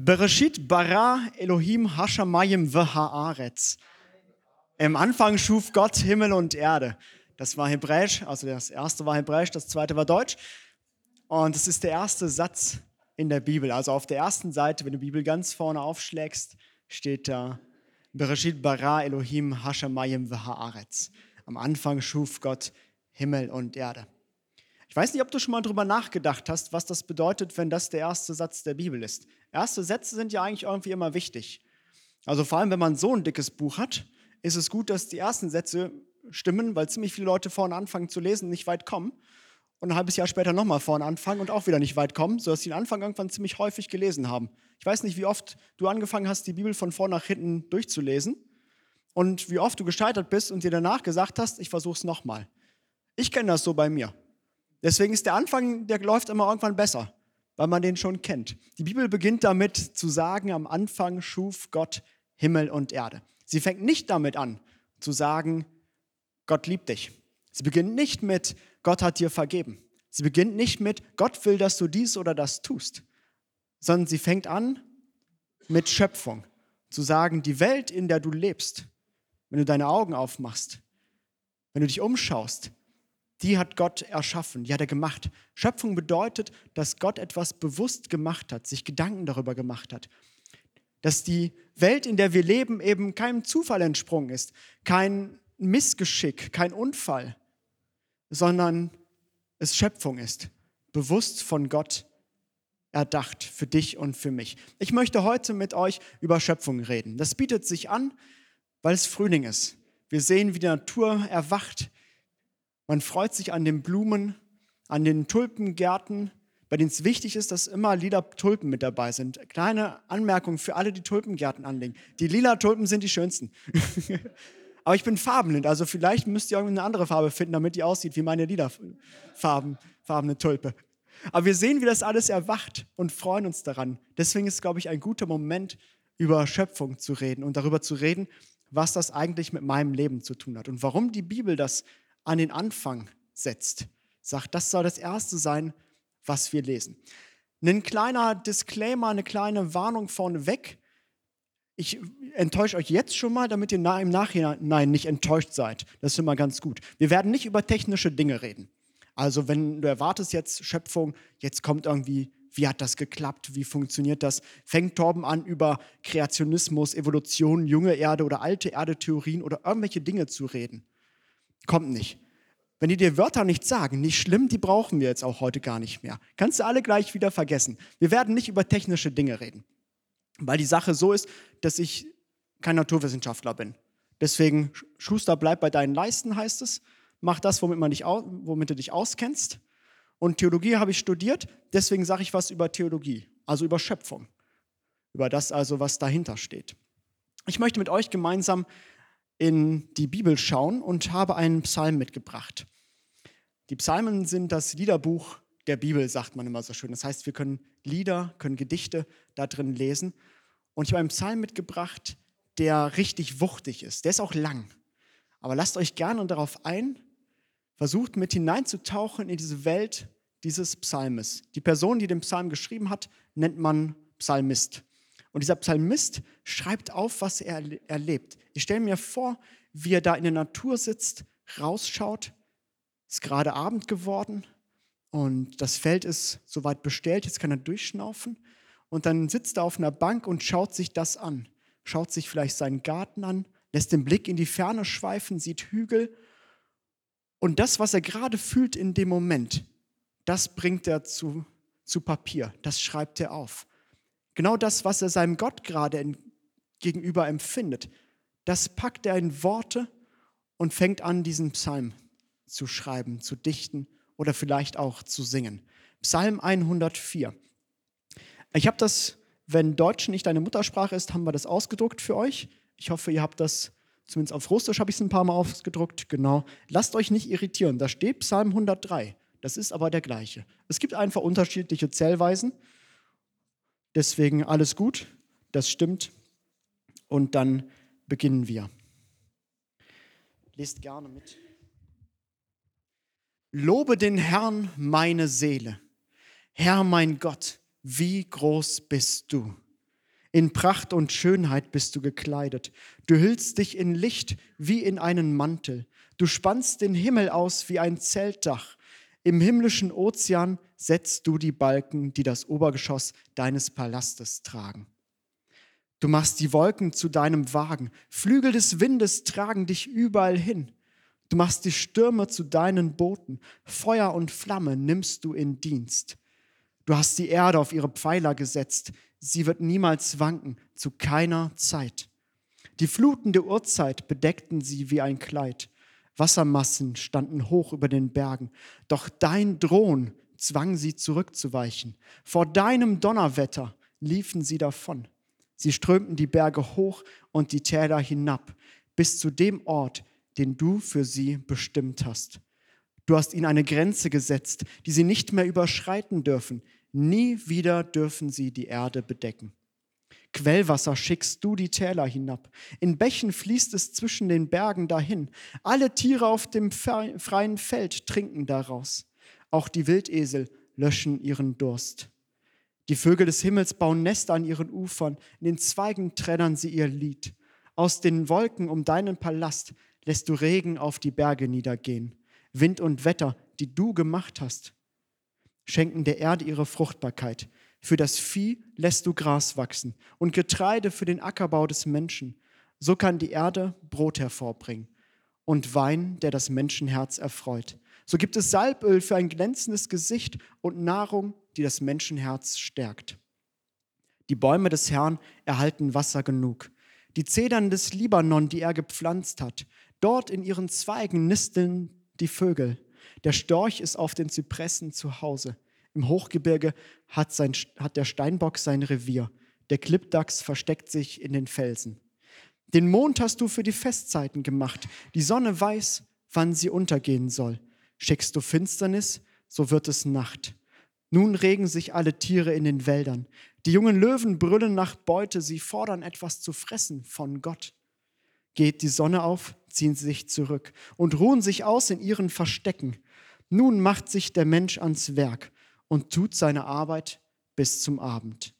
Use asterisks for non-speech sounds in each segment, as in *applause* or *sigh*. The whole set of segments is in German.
Bereshit bara Elohim hashamayim v'haaretz. Im Anfang schuf Gott Himmel und Erde. Das war Hebräisch, also das erste war Hebräisch, das zweite war Deutsch. Und es ist der erste Satz in der Bibel. Also auf der ersten Seite, wenn du die Bibel ganz vorne aufschlägst, steht da Bereshit bara Elohim hashamayim v'haaretz. Am Anfang schuf Gott Himmel und Erde. Ich weiß nicht, ob du schon mal darüber nachgedacht hast, was das bedeutet, wenn das der erste Satz der Bibel ist. Erste Sätze sind ja eigentlich irgendwie immer wichtig. Also vor allem, wenn man so ein dickes Buch hat, ist es gut, dass die ersten Sätze stimmen, weil ziemlich viele Leute vorne anfangen zu lesen und nicht weit kommen. Und ein halbes Jahr später nochmal vorne anfangen und auch wieder nicht weit kommen, sodass sie den Anfang irgendwann ziemlich häufig gelesen haben. Ich weiß nicht, wie oft du angefangen hast, die Bibel von vorn nach hinten durchzulesen und wie oft du gescheitert bist und dir danach gesagt hast, ich versuche es nochmal. Ich kenne das so bei mir. Deswegen ist der Anfang, der läuft immer irgendwann besser, weil man den schon kennt. Die Bibel beginnt damit zu sagen, am Anfang schuf Gott Himmel und Erde. Sie fängt nicht damit an zu sagen, Gott liebt dich. Sie beginnt nicht mit, Gott hat dir vergeben. Sie beginnt nicht mit, Gott will, dass du dies oder das tust, sondern sie fängt an mit Schöpfung. Zu sagen, die Welt, in der du lebst, wenn du deine Augen aufmachst, wenn du dich umschaust, die hat Gott erschaffen, die hat er gemacht. Schöpfung bedeutet, dass Gott etwas bewusst gemacht hat, sich Gedanken darüber gemacht hat. Dass die Welt, in der wir leben, eben keinem Zufall entsprungen ist, kein Missgeschick, kein Unfall, sondern es Schöpfung ist, bewusst von Gott erdacht für dich und für mich. Ich möchte heute mit euch über Schöpfung reden. Das bietet sich an, weil es Frühling ist. Wir sehen, wie die Natur erwacht, man freut sich an den Blumen, an den Tulpengärten, bei denen es wichtig ist, dass immer lila Tulpen mit dabei sind. Kleine Anmerkung für alle, die Tulpengärten anlegen. Die lila Tulpen sind die schönsten. *laughs* Aber ich bin farbenblind, also vielleicht müsst ihr irgendeine andere Farbe finden, damit die aussieht wie meine lila farbene Tulpe. Aber wir sehen, wie das alles erwacht und freuen uns daran. Deswegen ist, glaube ich, ein guter Moment, über Schöpfung zu reden und darüber zu reden, was das eigentlich mit meinem Leben zu tun hat und warum die Bibel das an den Anfang setzt. Sagt, das soll das Erste sein, was wir lesen. Ein kleiner Disclaimer, eine kleine Warnung vorneweg. Ich enttäusche euch jetzt schon mal, damit ihr im Nachhinein nicht enttäuscht seid. Das ist immer ganz gut. Wir werden nicht über technische Dinge reden. Also wenn du erwartest jetzt Schöpfung, jetzt kommt irgendwie, wie hat das geklappt, wie funktioniert das, fängt Torben an über Kreationismus, Evolution, junge Erde oder alte Erde-Theorien oder irgendwelche Dinge zu reden. Kommt nicht. Wenn die dir Wörter nicht sagen, nicht schlimm, die brauchen wir jetzt auch heute gar nicht mehr. Kannst du alle gleich wieder vergessen. Wir werden nicht über technische Dinge reden, weil die Sache so ist, dass ich kein Naturwissenschaftler bin. Deswegen, Schuster, bleib bei deinen Leisten, heißt es. Mach das, womit, man dich, womit du dich auskennst. Und Theologie habe ich studiert, deswegen sage ich was über Theologie, also über Schöpfung, über das also, was dahinter steht. Ich möchte mit euch gemeinsam in die Bibel schauen und habe einen Psalm mitgebracht. Die Psalmen sind das Liederbuch der Bibel, sagt man immer so schön. Das heißt, wir können Lieder, können Gedichte da drin lesen. Und ich habe einen Psalm mitgebracht, der richtig wuchtig ist. Der ist auch lang. Aber lasst euch gerne darauf ein, versucht mit hineinzutauchen in diese Welt dieses Psalmes. Die Person, die den Psalm geschrieben hat, nennt man Psalmist. Und dieser Psalmist schreibt auf, was er erlebt. Ich stelle mir vor, wie er da in der Natur sitzt, rausschaut. Es ist gerade Abend geworden und das Feld ist soweit bestellt, jetzt kann er durchschnaufen. Und dann sitzt er auf einer Bank und schaut sich das an. Schaut sich vielleicht seinen Garten an, lässt den Blick in die Ferne schweifen, sieht Hügel. Und das, was er gerade fühlt in dem Moment, das bringt er zu, zu Papier, das schreibt er auf. Genau das, was er seinem Gott gerade gegenüber empfindet, das packt er in Worte und fängt an, diesen Psalm zu schreiben, zu dichten oder vielleicht auch zu singen. Psalm 104. Ich habe das, wenn Deutsch nicht deine Muttersprache ist, haben wir das ausgedruckt für euch. Ich hoffe, ihr habt das, zumindest auf Russisch habe ich es ein paar Mal ausgedruckt, genau. Lasst euch nicht irritieren, da steht Psalm 103. Das ist aber der gleiche. Es gibt einfach unterschiedliche Zählweisen. Deswegen alles gut, das stimmt. Und dann beginnen wir. Lest gerne mit. Lobe den Herrn meine Seele. Herr mein Gott, wie groß bist du. In Pracht und Schönheit bist du gekleidet. Du hüllst dich in Licht wie in einen Mantel. Du spannst den Himmel aus wie ein Zeltdach. Im himmlischen Ozean setzt du die Balken, die das Obergeschoss deines Palastes tragen. Du machst die Wolken zu deinem Wagen. Flügel des Windes tragen dich überall hin. Du machst die Stürme zu deinen Booten. Feuer und Flamme nimmst du in Dienst. Du hast die Erde auf ihre Pfeiler gesetzt. Sie wird niemals wanken, zu keiner Zeit. Die Fluten der Urzeit bedeckten sie wie ein Kleid. Wassermassen standen hoch über den Bergen. Doch dein Drohn zwang sie zurückzuweichen. Vor deinem Donnerwetter liefen sie davon. Sie strömten die Berge hoch und die Täler hinab, bis zu dem Ort, den du für sie bestimmt hast. Du hast ihnen eine Grenze gesetzt, die sie nicht mehr überschreiten dürfen. Nie wieder dürfen sie die Erde bedecken. Quellwasser schickst du die Täler hinab. In Bächen fließt es zwischen den Bergen dahin. Alle Tiere auf dem freien Feld trinken daraus. Auch die Wildesel löschen ihren Durst. Die Vögel des Himmels bauen Nester an ihren Ufern. In den Zweigen trällern sie ihr Lied. Aus den Wolken um deinen Palast lässt du Regen auf die Berge niedergehen. Wind und Wetter, die du gemacht hast, schenken der Erde ihre Fruchtbarkeit. Für das Vieh lässt du Gras wachsen und Getreide für den Ackerbau des Menschen. So kann die Erde Brot hervorbringen und Wein, der das Menschenherz erfreut. So gibt es Salböl für ein glänzendes Gesicht und Nahrung, die das Menschenherz stärkt. Die Bäume des Herrn erhalten Wasser genug. Die Zedern des Libanon, die er gepflanzt hat, dort in ihren Zweigen nisteln die Vögel. Der Storch ist auf den Zypressen zu Hause. Im Hochgebirge hat, sein, hat der Steinbock sein Revier. Der Klippdachs versteckt sich in den Felsen. Den Mond hast du für die Festzeiten gemacht. Die Sonne weiß, wann sie untergehen soll. Schickst du Finsternis, so wird es Nacht. Nun regen sich alle Tiere in den Wäldern. Die jungen Löwen brüllen nach Beute, sie fordern etwas zu fressen von Gott. Geht die Sonne auf, ziehen sie sich zurück und ruhen sich aus in ihren Verstecken. Nun macht sich der Mensch ans Werk und tut seine Arbeit bis zum Abend.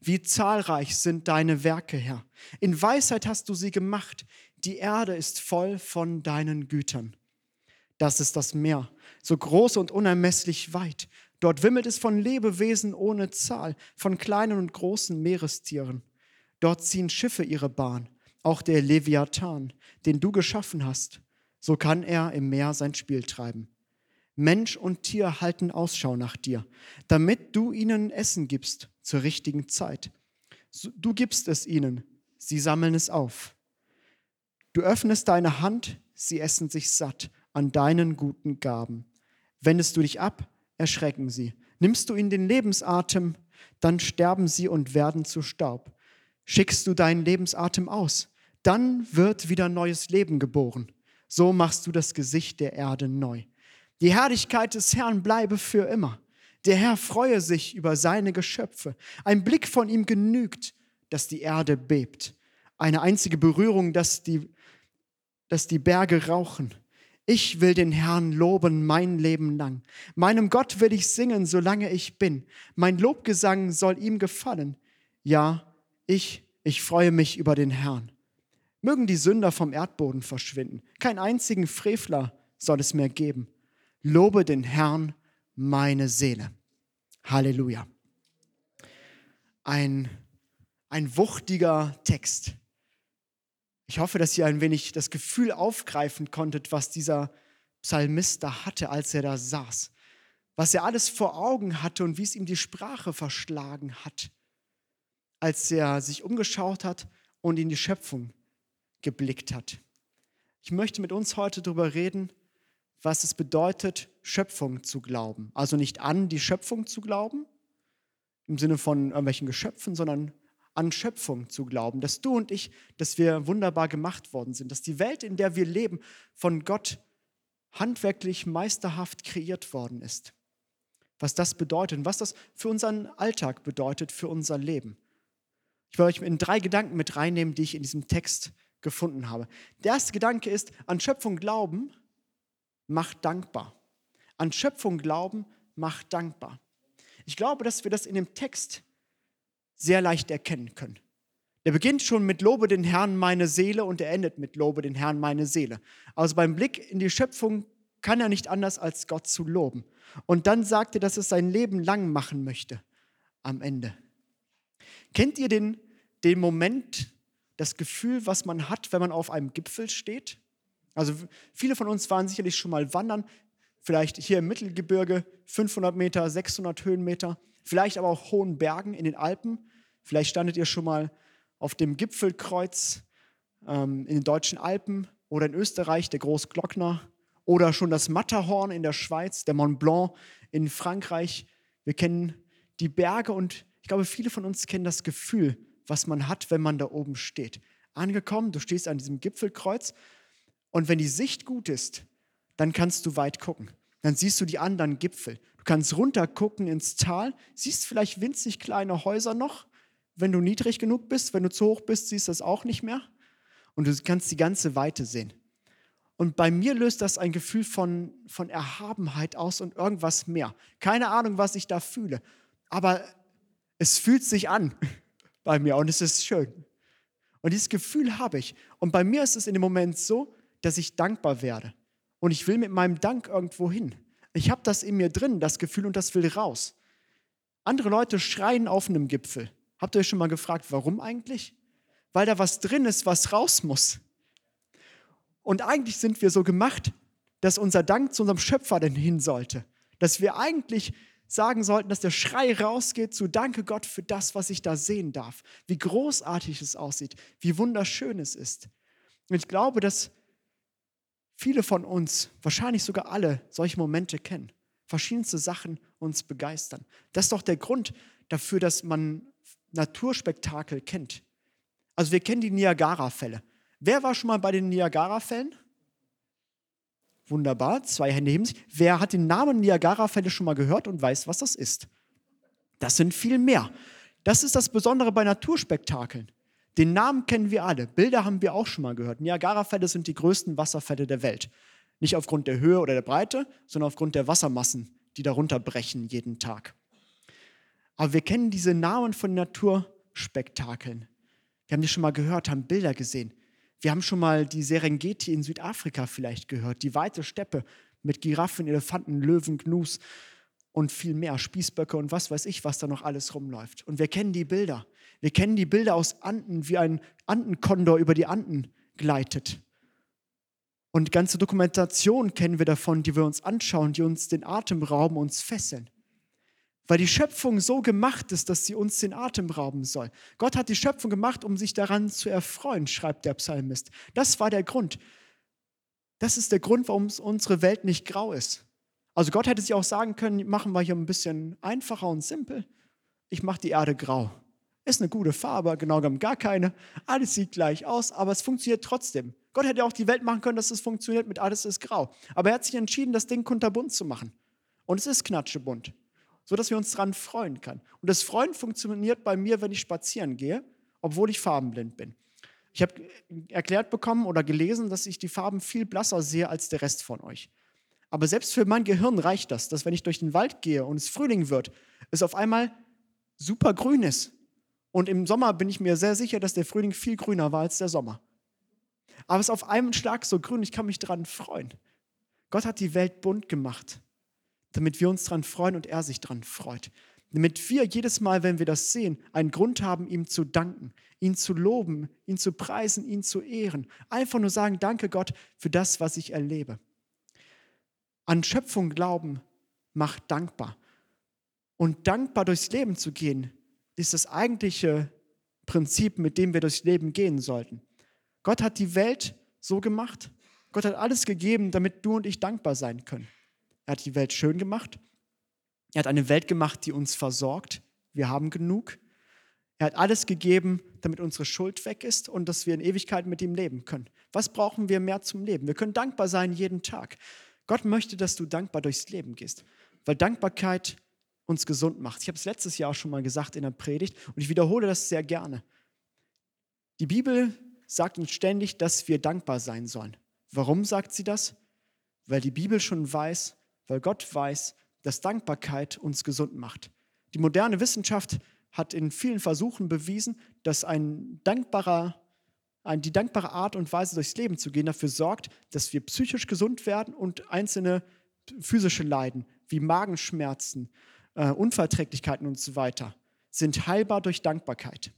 Wie zahlreich sind deine Werke, Herr. In Weisheit hast du sie gemacht. Die Erde ist voll von deinen Gütern. Das ist das Meer, so groß und unermesslich weit. Dort wimmelt es von Lebewesen ohne Zahl, von kleinen und großen Meerestieren. Dort ziehen Schiffe ihre Bahn auch der Leviathan, den du geschaffen hast, so kann er im Meer sein Spiel treiben. Mensch und Tier halten Ausschau nach dir, damit du ihnen Essen gibst zur richtigen Zeit. Du gibst es ihnen, sie sammeln es auf. Du öffnest deine Hand, sie essen sich satt an deinen guten Gaben. Wendest du dich ab, erschrecken sie. Nimmst du ihnen den Lebensatem, dann sterben sie und werden zu Staub. Schickst du deinen Lebensatem aus, dann wird wieder neues Leben geboren. So machst du das Gesicht der Erde neu. Die Herrlichkeit des Herrn bleibe für immer. Der Herr freue sich über seine Geschöpfe. Ein Blick von ihm genügt, dass die Erde bebt. Eine einzige Berührung, dass die, dass die Berge rauchen. Ich will den Herrn loben mein Leben lang. Meinem Gott will ich singen, solange ich bin. Mein Lobgesang soll ihm gefallen. Ja, ich, ich freue mich über den Herrn. Mögen die Sünder vom Erdboden verschwinden. Keinen einzigen Frevler soll es mehr geben. Lobe den Herrn, meine Seele. Halleluja. Ein, ein wuchtiger Text. Ich hoffe, dass ihr ein wenig das Gefühl aufgreifen konntet, was dieser Psalmist da hatte, als er da saß. Was er alles vor Augen hatte und wie es ihm die Sprache verschlagen hat, als er sich umgeschaut hat und in die Schöpfung geblickt hat. Ich möchte mit uns heute darüber reden, was es bedeutet, Schöpfung zu glauben. Also nicht an die Schöpfung zu glauben, im Sinne von irgendwelchen Geschöpfen, sondern an Schöpfung zu glauben, dass du und ich, dass wir wunderbar gemacht worden sind, dass die Welt, in der wir leben, von Gott handwerklich meisterhaft kreiert worden ist. Was das bedeutet und was das für unseren Alltag bedeutet, für unser Leben. Ich will euch in drei Gedanken mit reinnehmen, die ich in diesem Text gefunden habe. Der erste Gedanke ist, an Schöpfung glauben macht dankbar. An Schöpfung glauben macht dankbar. Ich glaube, dass wir das in dem Text sehr leicht erkennen können. Der beginnt schon mit Lobe den Herrn meine Seele und er endet mit Lobe den Herrn meine Seele. Also beim Blick in die Schöpfung kann er nicht anders als Gott zu loben. Und dann sagt er, dass er sein Leben lang machen möchte am Ende. Kennt ihr den, den Moment, das Gefühl, was man hat, wenn man auf einem Gipfel steht? Also viele von uns waren sicherlich schon mal wandern, vielleicht hier im Mittelgebirge 500 Meter, 600 Höhenmeter, vielleicht aber auch hohen Bergen in den Alpen. Vielleicht standet ihr schon mal auf dem Gipfelkreuz ähm, in den deutschen Alpen oder in Österreich, der Großglockner oder schon das Matterhorn in der Schweiz, der Mont Blanc in Frankreich. Wir kennen die Berge und ich glaube, viele von uns kennen das Gefühl, was man hat, wenn man da oben steht. Angekommen, du stehst an diesem Gipfelkreuz und wenn die Sicht gut ist, dann kannst du weit gucken. Dann siehst du die anderen Gipfel. Du kannst runter gucken ins Tal, siehst vielleicht winzig kleine Häuser noch, wenn du niedrig genug bist. Wenn du zu hoch bist, siehst du das auch nicht mehr. Und du kannst die ganze Weite sehen. Und bei mir löst das ein Gefühl von, von Erhabenheit aus und irgendwas mehr. Keine Ahnung, was ich da fühle. Aber es fühlt sich an *laughs* bei mir und es ist schön. Und dieses Gefühl habe ich. Und bei mir ist es in dem Moment so, dass ich dankbar werde. Und ich will mit meinem Dank irgendwo hin. Ich habe das in mir drin, das Gefühl, und das will raus. Andere Leute schreien auf einem Gipfel. Habt ihr euch schon mal gefragt, warum eigentlich? Weil da was drin ist, was raus muss. Und eigentlich sind wir so gemacht, dass unser Dank zu unserem Schöpfer denn hin sollte. Dass wir eigentlich sagen sollten, dass der Schrei rausgeht zu Danke Gott für das, was ich da sehen darf. Wie großartig es aussieht, wie wunderschön es ist. Und ich glaube, dass viele von uns, wahrscheinlich sogar alle, solche Momente kennen. Verschiedenste Sachen uns begeistern. Das ist doch der Grund dafür, dass man Naturspektakel kennt. Also wir kennen die Niagara-Fälle. Wer war schon mal bei den Niagara-Fällen? Wunderbar, zwei Hände heben sich. Wer hat den Namen Niagara-Fälle schon mal gehört und weiß, was das ist? Das sind viel mehr. Das ist das Besondere bei Naturspektakeln. Den Namen kennen wir alle. Bilder haben wir auch schon mal gehört. Niagara-Fälle sind die größten Wasserfälle der Welt. Nicht aufgrund der Höhe oder der Breite, sondern aufgrund der Wassermassen, die darunter brechen jeden Tag. Aber wir kennen diese Namen von Naturspektakeln. Wir haben die schon mal gehört, haben Bilder gesehen. Wir haben schon mal die Serengeti in Südafrika vielleicht gehört, die weite Steppe mit Giraffen, Elefanten, Löwen, Gnus und viel mehr, Spießböcke und was weiß ich, was da noch alles rumläuft. Und wir kennen die Bilder. Wir kennen die Bilder aus Anden, wie ein Andenkondor über die Anden gleitet. Und ganze Dokumentation kennen wir davon, die wir uns anschauen, die uns den Atem rauben, uns fesseln. Weil die Schöpfung so gemacht ist, dass sie uns den Atem rauben soll. Gott hat die Schöpfung gemacht, um sich daran zu erfreuen, schreibt der Psalmist. Das war der Grund. Das ist der Grund, warum unsere Welt nicht grau ist. Also Gott hätte sich auch sagen können, machen wir hier ein bisschen einfacher und simpel. Ich mache die Erde grau. Ist eine gute Farbe, genau genommen gar keine. Alles sieht gleich aus, aber es funktioniert trotzdem. Gott hätte auch die Welt machen können, dass es funktioniert mit alles ist grau. Aber er hat sich entschieden, das Ding kunterbunt zu machen. Und es ist knatschebunt, sodass wir uns daran freuen können. Und das Freuen funktioniert bei mir, wenn ich spazieren gehe, obwohl ich farbenblind bin. Ich habe erklärt bekommen oder gelesen, dass ich die Farben viel blasser sehe als der Rest von euch. Aber selbst für mein Gehirn reicht das, dass wenn ich durch den Wald gehe und es Frühling wird, es auf einmal super grün ist. Und im Sommer bin ich mir sehr sicher, dass der Frühling viel grüner war als der Sommer. Aber es ist auf einen Schlag so grün, ich kann mich daran freuen. Gott hat die Welt bunt gemacht, damit wir uns daran freuen und er sich daran freut. Damit wir jedes Mal, wenn wir das sehen, einen Grund haben, ihm zu danken, ihn zu loben, ihn zu preisen, ihn zu ehren. Einfach nur sagen, danke Gott für das, was ich erlebe. An Schöpfung glauben macht dankbar. Und dankbar durchs Leben zu gehen, ist das eigentliche Prinzip, mit dem wir durchs Leben gehen sollten. Gott hat die Welt so gemacht. Gott hat alles gegeben, damit du und ich dankbar sein können. Er hat die Welt schön gemacht. Er hat eine Welt gemacht, die uns versorgt. Wir haben genug. Er hat alles gegeben, damit unsere Schuld weg ist und dass wir in Ewigkeit mit ihm leben können. Was brauchen wir mehr zum Leben? Wir können dankbar sein jeden Tag. Gott möchte, dass du dankbar durchs Leben gehst, weil Dankbarkeit uns gesund macht. Ich habe es letztes Jahr auch schon mal gesagt in der Predigt und ich wiederhole das sehr gerne. Die Bibel sagt uns ständig, dass wir dankbar sein sollen. Warum sagt sie das? Weil die Bibel schon weiß, weil Gott weiß, dass Dankbarkeit uns gesund macht. Die moderne Wissenschaft hat in vielen Versuchen bewiesen, dass ein dankbarer, die dankbare Art und Weise durchs Leben zu gehen dafür sorgt, dass wir psychisch gesund werden und einzelne physische Leiden wie Magenschmerzen, äh, Unverträglichkeiten und so weiter sind heilbar durch Dankbarkeit.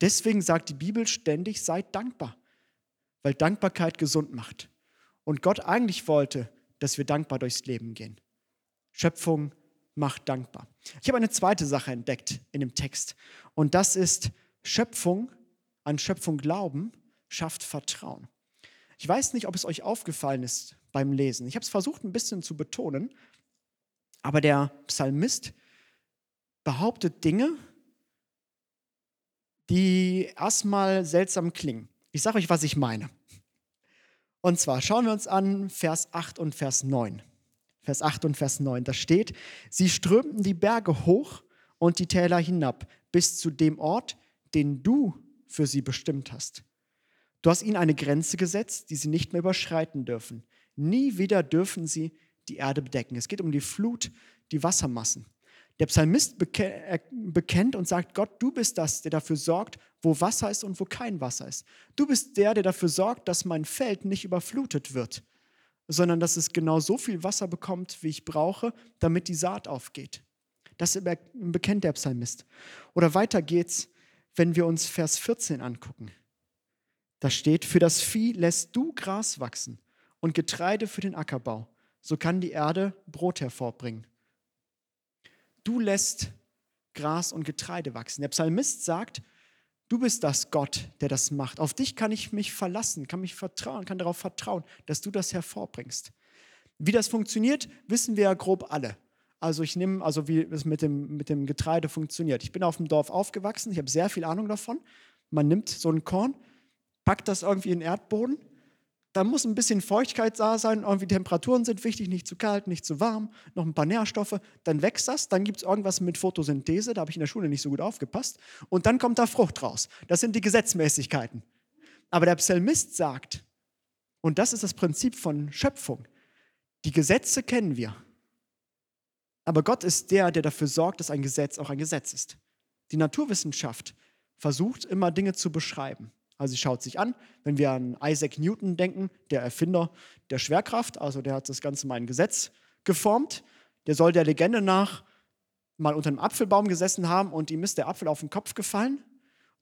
Deswegen sagt die Bibel ständig, seid dankbar, weil Dankbarkeit gesund macht. Und Gott eigentlich wollte, dass wir dankbar durchs Leben gehen. Schöpfung macht dankbar. Ich habe eine zweite Sache entdeckt in dem Text und das ist Schöpfung, an Schöpfung glauben, schafft Vertrauen. Ich weiß nicht, ob es euch aufgefallen ist beim Lesen. Ich habe es versucht ein bisschen zu betonen, aber der Psalmist behauptet Dinge, die erstmal seltsam klingen. Ich sage euch, was ich meine. Und zwar schauen wir uns an Vers 8 und Vers 9. Vers 8 und Vers 9, da steht, sie strömten die Berge hoch und die Täler hinab bis zu dem Ort, den du für sie bestimmt hast. Du hast ihnen eine Grenze gesetzt, die sie nicht mehr überschreiten dürfen. Nie wieder dürfen sie die Erde bedecken. Es geht um die Flut, die Wassermassen. Der Psalmist bekennt und sagt, Gott, du bist das, der dafür sorgt, wo Wasser ist und wo kein Wasser ist. Du bist der, der dafür sorgt, dass mein Feld nicht überflutet wird, sondern dass es genau so viel Wasser bekommt, wie ich brauche, damit die Saat aufgeht. Das bekennt der Psalmist. Oder weiter geht's, wenn wir uns Vers 14 angucken. Da steht, für das Vieh lässt du Gras wachsen und Getreide für den Ackerbau. So kann die Erde Brot hervorbringen du lässt Gras und Getreide wachsen. Der Psalmist sagt, du bist das Gott, der das macht. Auf dich kann ich mich verlassen, kann mich vertrauen, kann darauf vertrauen, dass du das hervorbringst. Wie das funktioniert, wissen wir ja grob alle. Also ich nehme, also wie es mit dem, mit dem Getreide funktioniert. Ich bin auf dem Dorf aufgewachsen, ich habe sehr viel Ahnung davon. Man nimmt so ein Korn, packt das irgendwie in den Erdboden da muss ein bisschen Feuchtigkeit da sein, irgendwie Temperaturen sind wichtig, nicht zu kalt, nicht zu warm, noch ein paar Nährstoffe, dann wächst das, dann gibt es irgendwas mit Photosynthese, da habe ich in der Schule nicht so gut aufgepasst, und dann kommt da Frucht raus. Das sind die Gesetzmäßigkeiten. Aber der Psalmist sagt, und das ist das Prinzip von Schöpfung, die Gesetze kennen wir, aber Gott ist der, der dafür sorgt, dass ein Gesetz auch ein Gesetz ist. Die Naturwissenschaft versucht immer Dinge zu beschreiben. Also sie schaut sich an, wenn wir an Isaac Newton denken, der Erfinder der Schwerkraft, also der hat das Ganze mal in Gesetz geformt, der soll der Legende nach mal unter einem Apfelbaum gesessen haben und ihm ist der Apfel auf den Kopf gefallen.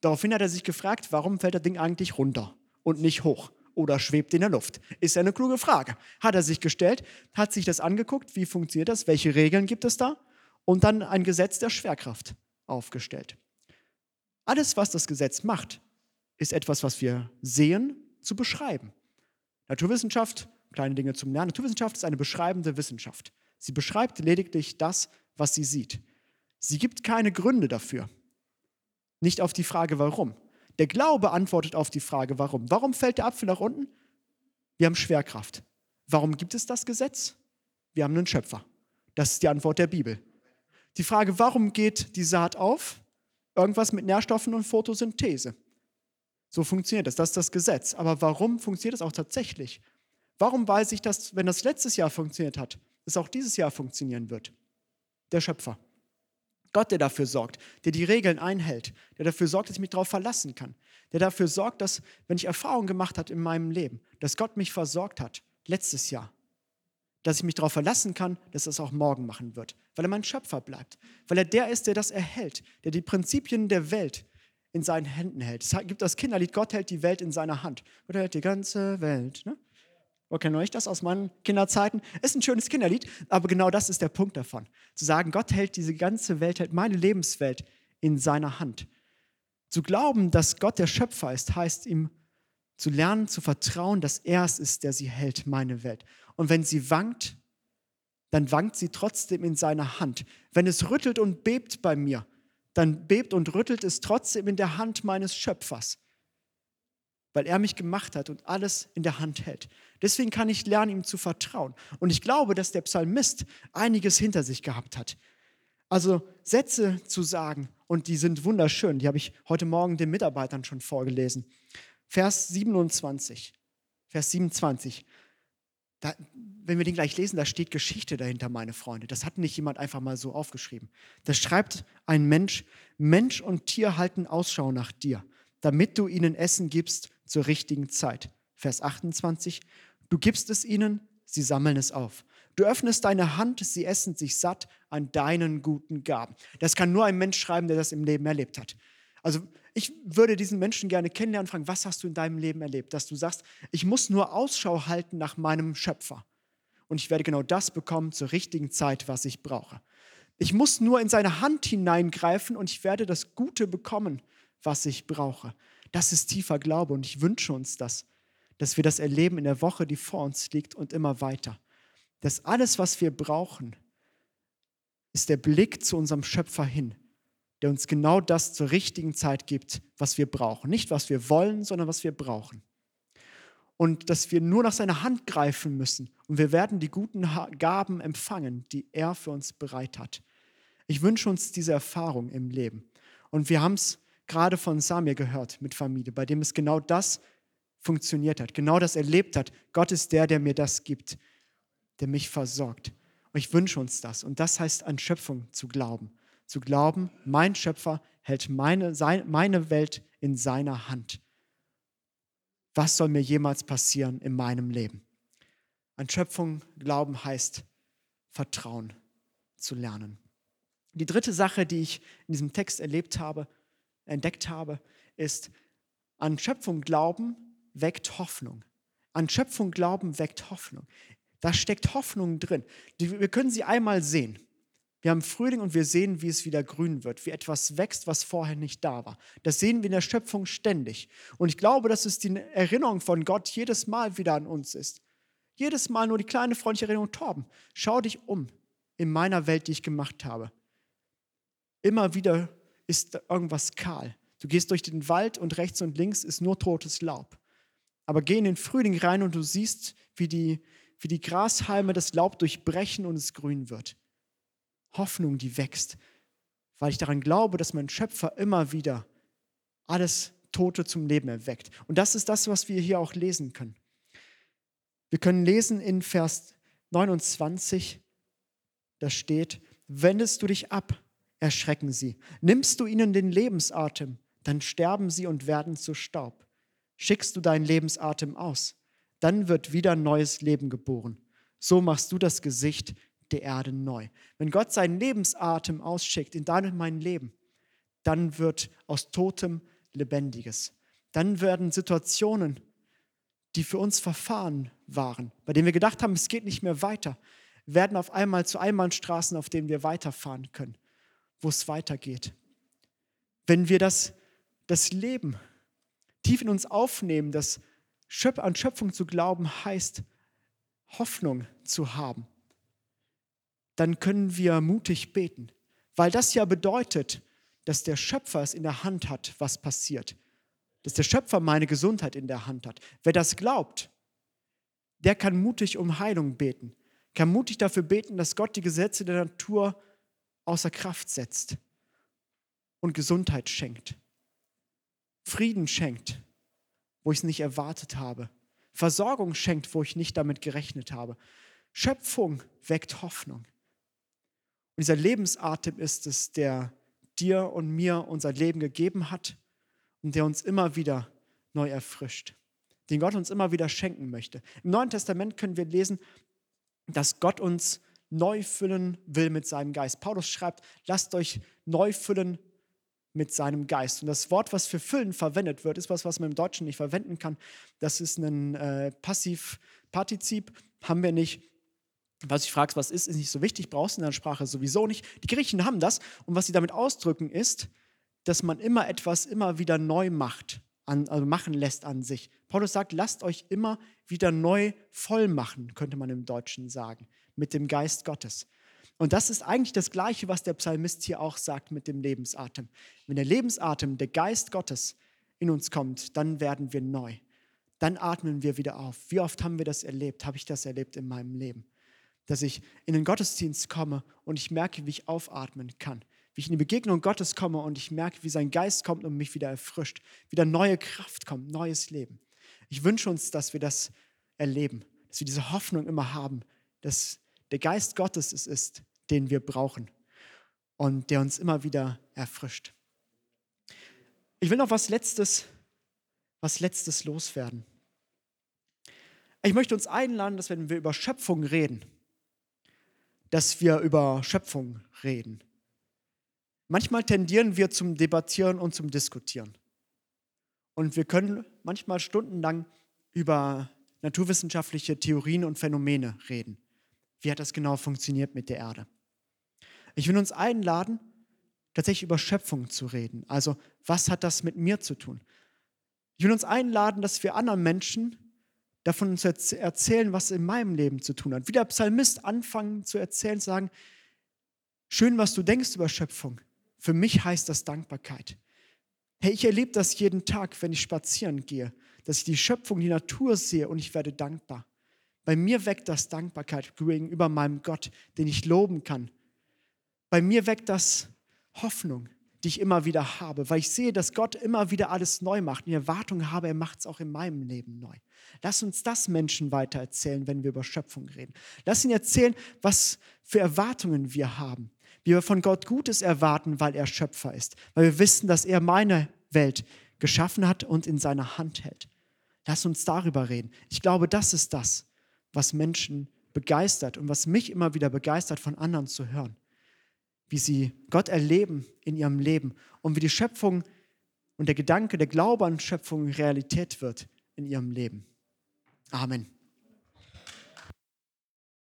Daraufhin hat er sich gefragt, warum fällt das Ding eigentlich runter und nicht hoch oder schwebt in der Luft? Ist eine kluge Frage. Hat er sich gestellt, hat sich das angeguckt, wie funktioniert das, welche Regeln gibt es da und dann ein Gesetz der Schwerkraft aufgestellt. Alles, was das Gesetz macht, ist etwas, was wir sehen, zu beschreiben. Naturwissenschaft, kleine Dinge zum Lernen. Naturwissenschaft ist eine beschreibende Wissenschaft. Sie beschreibt lediglich das, was sie sieht. Sie gibt keine Gründe dafür. Nicht auf die Frage, warum. Der Glaube antwortet auf die Frage, warum. Warum fällt der Apfel nach unten? Wir haben Schwerkraft. Warum gibt es das Gesetz? Wir haben einen Schöpfer. Das ist die Antwort der Bibel. Die Frage, warum geht die Saat auf? Irgendwas mit Nährstoffen und Photosynthese. So funktioniert das. Das ist das Gesetz. Aber warum funktioniert das auch tatsächlich? Warum weiß ich, dass, wenn das letztes Jahr funktioniert hat, es auch dieses Jahr funktionieren wird? Der Schöpfer. Gott, der dafür sorgt, der die Regeln einhält, der dafür sorgt, dass ich mich darauf verlassen kann, der dafür sorgt, dass, wenn ich Erfahrungen gemacht habe in meinem Leben, dass Gott mich versorgt hat, letztes Jahr, dass ich mich darauf verlassen kann, dass er es auch morgen machen wird, weil er mein Schöpfer bleibt, weil er der ist, der das erhält, der die Prinzipien der Welt in seinen Händen hält. Es gibt das Kinderlied, Gott hält die Welt in seiner Hand. Gott hält die ganze Welt. Ne? Wo kennt euch das aus meinen Kinderzeiten? Ist ein schönes Kinderlied, aber genau das ist der Punkt davon. Zu sagen, Gott hält diese ganze Welt, hält meine Lebenswelt in seiner Hand. Zu glauben, dass Gott der Schöpfer ist, heißt ihm zu lernen, zu vertrauen, dass er es ist, der sie hält, meine Welt. Und wenn sie wankt, dann wankt sie trotzdem in seiner Hand. Wenn es rüttelt und bebt bei mir, dann bebt und rüttelt es trotzdem in der Hand meines Schöpfers, weil er mich gemacht hat und alles in der Hand hält. Deswegen kann ich lernen, ihm zu vertrauen. Und ich glaube, dass der Psalmist einiges hinter sich gehabt hat. Also Sätze zu sagen, und die sind wunderschön, die habe ich heute Morgen den Mitarbeitern schon vorgelesen. Vers 27. Vers 27. Da, wenn wir den gleich lesen, da steht Geschichte dahinter, meine Freunde. Das hat nicht jemand einfach mal so aufgeschrieben. Da schreibt ein Mensch, Mensch und Tier halten Ausschau nach dir, damit du ihnen Essen gibst zur richtigen Zeit. Vers 28, du gibst es ihnen, sie sammeln es auf. Du öffnest deine Hand, sie essen sich satt an deinen guten Gaben. Das kann nur ein Mensch schreiben, der das im Leben erlebt hat. Also ich würde diesen Menschen gerne kennenlernen und fragen, was hast du in deinem Leben erlebt? Dass du sagst, ich muss nur Ausschau halten nach meinem Schöpfer. Und ich werde genau das bekommen zur richtigen Zeit, was ich brauche. Ich muss nur in seine Hand hineingreifen und ich werde das Gute bekommen, was ich brauche. Das ist tiefer Glaube und ich wünsche uns das, dass wir das erleben in der Woche, die vor uns liegt und immer weiter. Dass alles, was wir brauchen, ist der Blick zu unserem Schöpfer hin der uns genau das zur richtigen Zeit gibt, was wir brauchen. Nicht, was wir wollen, sondern was wir brauchen. Und dass wir nur nach seiner Hand greifen müssen und wir werden die guten Gaben empfangen, die er für uns bereit hat. Ich wünsche uns diese Erfahrung im Leben. Und wir haben es gerade von Samir gehört mit Familie, bei dem es genau das funktioniert hat, genau das erlebt hat. Gott ist der, der mir das gibt, der mich versorgt. Und ich wünsche uns das. Und das heißt, an Schöpfung zu glauben zu glauben, mein Schöpfer hält meine, sein, meine Welt in seiner Hand. Was soll mir jemals passieren in meinem Leben? An Schöpfung glauben heißt Vertrauen zu lernen. Die dritte Sache, die ich in diesem Text erlebt habe, entdeckt habe, ist, an Schöpfung glauben weckt Hoffnung. An Schöpfung glauben weckt Hoffnung. Da steckt Hoffnung drin. Wir können sie einmal sehen. Wir haben Frühling und wir sehen, wie es wieder grün wird, wie etwas wächst, was vorher nicht da war. Das sehen wir in der Schöpfung ständig. Und ich glaube, dass es die Erinnerung von Gott jedes Mal wieder an uns ist. Jedes Mal nur die kleine freundliche Erinnerung, Torben, schau dich um in meiner Welt, die ich gemacht habe. Immer wieder ist irgendwas kahl. Du gehst durch den Wald und rechts und links ist nur totes Laub. Aber geh in den Frühling rein und du siehst, wie die, wie die Grashalme das Laub durchbrechen und es grün wird. Hoffnung, die wächst, weil ich daran glaube, dass mein Schöpfer immer wieder alles Tote zum Leben erweckt. Und das ist das, was wir hier auch lesen können. Wir können lesen in Vers 29, da steht, wendest du dich ab, erschrecken sie. Nimmst du ihnen den Lebensatem, dann sterben sie und werden zu Staub. Schickst du deinen Lebensatem aus, dann wird wieder neues Leben geboren. So machst du das Gesicht der Erde neu. Wenn Gott seinen Lebensatem ausschickt in dein und mein Leben, dann wird aus Totem Lebendiges. Dann werden Situationen, die für uns verfahren waren, bei denen wir gedacht haben, es geht nicht mehr weiter, werden auf einmal zu Einbahnstraßen, auf denen wir weiterfahren können, wo es weitergeht. Wenn wir das, das Leben tief in uns aufnehmen, das an Schöpfung zu glauben heißt, Hoffnung zu haben dann können wir mutig beten, weil das ja bedeutet, dass der Schöpfer es in der Hand hat, was passiert. Dass der Schöpfer meine Gesundheit in der Hand hat. Wer das glaubt, der kann mutig um Heilung beten, kann mutig dafür beten, dass Gott die Gesetze der Natur außer Kraft setzt und Gesundheit schenkt, Frieden schenkt, wo ich es nicht erwartet habe, Versorgung schenkt, wo ich nicht damit gerechnet habe. Schöpfung weckt Hoffnung. Und dieser Lebensatem ist es, der dir und mir unser Leben gegeben hat und der uns immer wieder neu erfrischt, den Gott uns immer wieder schenken möchte. Im Neuen Testament können wir lesen, dass Gott uns neu füllen will mit seinem Geist. Paulus schreibt, lasst euch neu füllen mit seinem Geist. Und das Wort, was für füllen verwendet wird, ist was, was man im Deutschen nicht verwenden kann. Das ist ein äh, Passivpartizip, haben wir nicht. Was ich fragst, was ist, ist nicht so wichtig, brauchst du in der Sprache sowieso nicht. Die Griechen haben das und was sie damit ausdrücken ist, dass man immer etwas immer wieder neu macht, an, also machen lässt an sich. Paulus sagt, lasst euch immer wieder neu voll machen, könnte man im Deutschen sagen, mit dem Geist Gottes. Und das ist eigentlich das Gleiche, was der Psalmist hier auch sagt mit dem Lebensatem. Wenn der Lebensatem, der Geist Gottes in uns kommt, dann werden wir neu. Dann atmen wir wieder auf. Wie oft haben wir das erlebt? Habe ich das erlebt in meinem Leben? dass ich in den Gottesdienst komme und ich merke, wie ich aufatmen kann. Wie ich in die Begegnung Gottes komme und ich merke, wie sein Geist kommt und mich wieder erfrischt. Wieder neue Kraft kommt, neues Leben. Ich wünsche uns, dass wir das erleben. dass wir diese Hoffnung immer haben, dass der Geist Gottes es ist, den wir brauchen und der uns immer wieder erfrischt. Ich will noch was Letztes, was Letztes loswerden. Ich möchte uns einladen, dass wenn wir über Schöpfung reden, dass wir über Schöpfung reden. Manchmal tendieren wir zum Debattieren und zum Diskutieren. Und wir können manchmal stundenlang über naturwissenschaftliche Theorien und Phänomene reden. Wie hat das genau funktioniert mit der Erde? Ich will uns einladen, tatsächlich über Schöpfung zu reden. Also, was hat das mit mir zu tun? Ich will uns einladen, dass wir anderen Menschen davon zu erzählen, was in meinem Leben zu tun hat. Wie der Psalmist anfangen zu erzählen, zu sagen, schön, was du denkst über Schöpfung. Für mich heißt das Dankbarkeit. Hey, ich erlebe das jeden Tag, wenn ich spazieren gehe, dass ich die Schöpfung, die Natur sehe und ich werde dankbar. Bei mir weckt das Dankbarkeit gegenüber meinem Gott, den ich loben kann. Bei mir weckt das Hoffnung, die ich immer wieder habe, weil ich sehe, dass Gott immer wieder alles neu macht und die Erwartung habe, er macht es auch in meinem Leben neu. Lass uns das Menschen weiter erzählen, wenn wir über Schöpfung reden. Lass ihn erzählen, was für Erwartungen wir haben wie wir von Gott Gutes erwarten, weil er Schöpfer ist, weil wir wissen, dass er meine Welt geschaffen hat und in seiner Hand hält. Lass uns darüber reden. Ich glaube, das ist das, was Menschen begeistert und was mich immer wieder begeistert, von anderen zu hören. Wie sie Gott erleben in ihrem Leben und wie die Schöpfung und der Gedanke, der Glaube an Schöpfung Realität wird in ihrem Leben. Amen.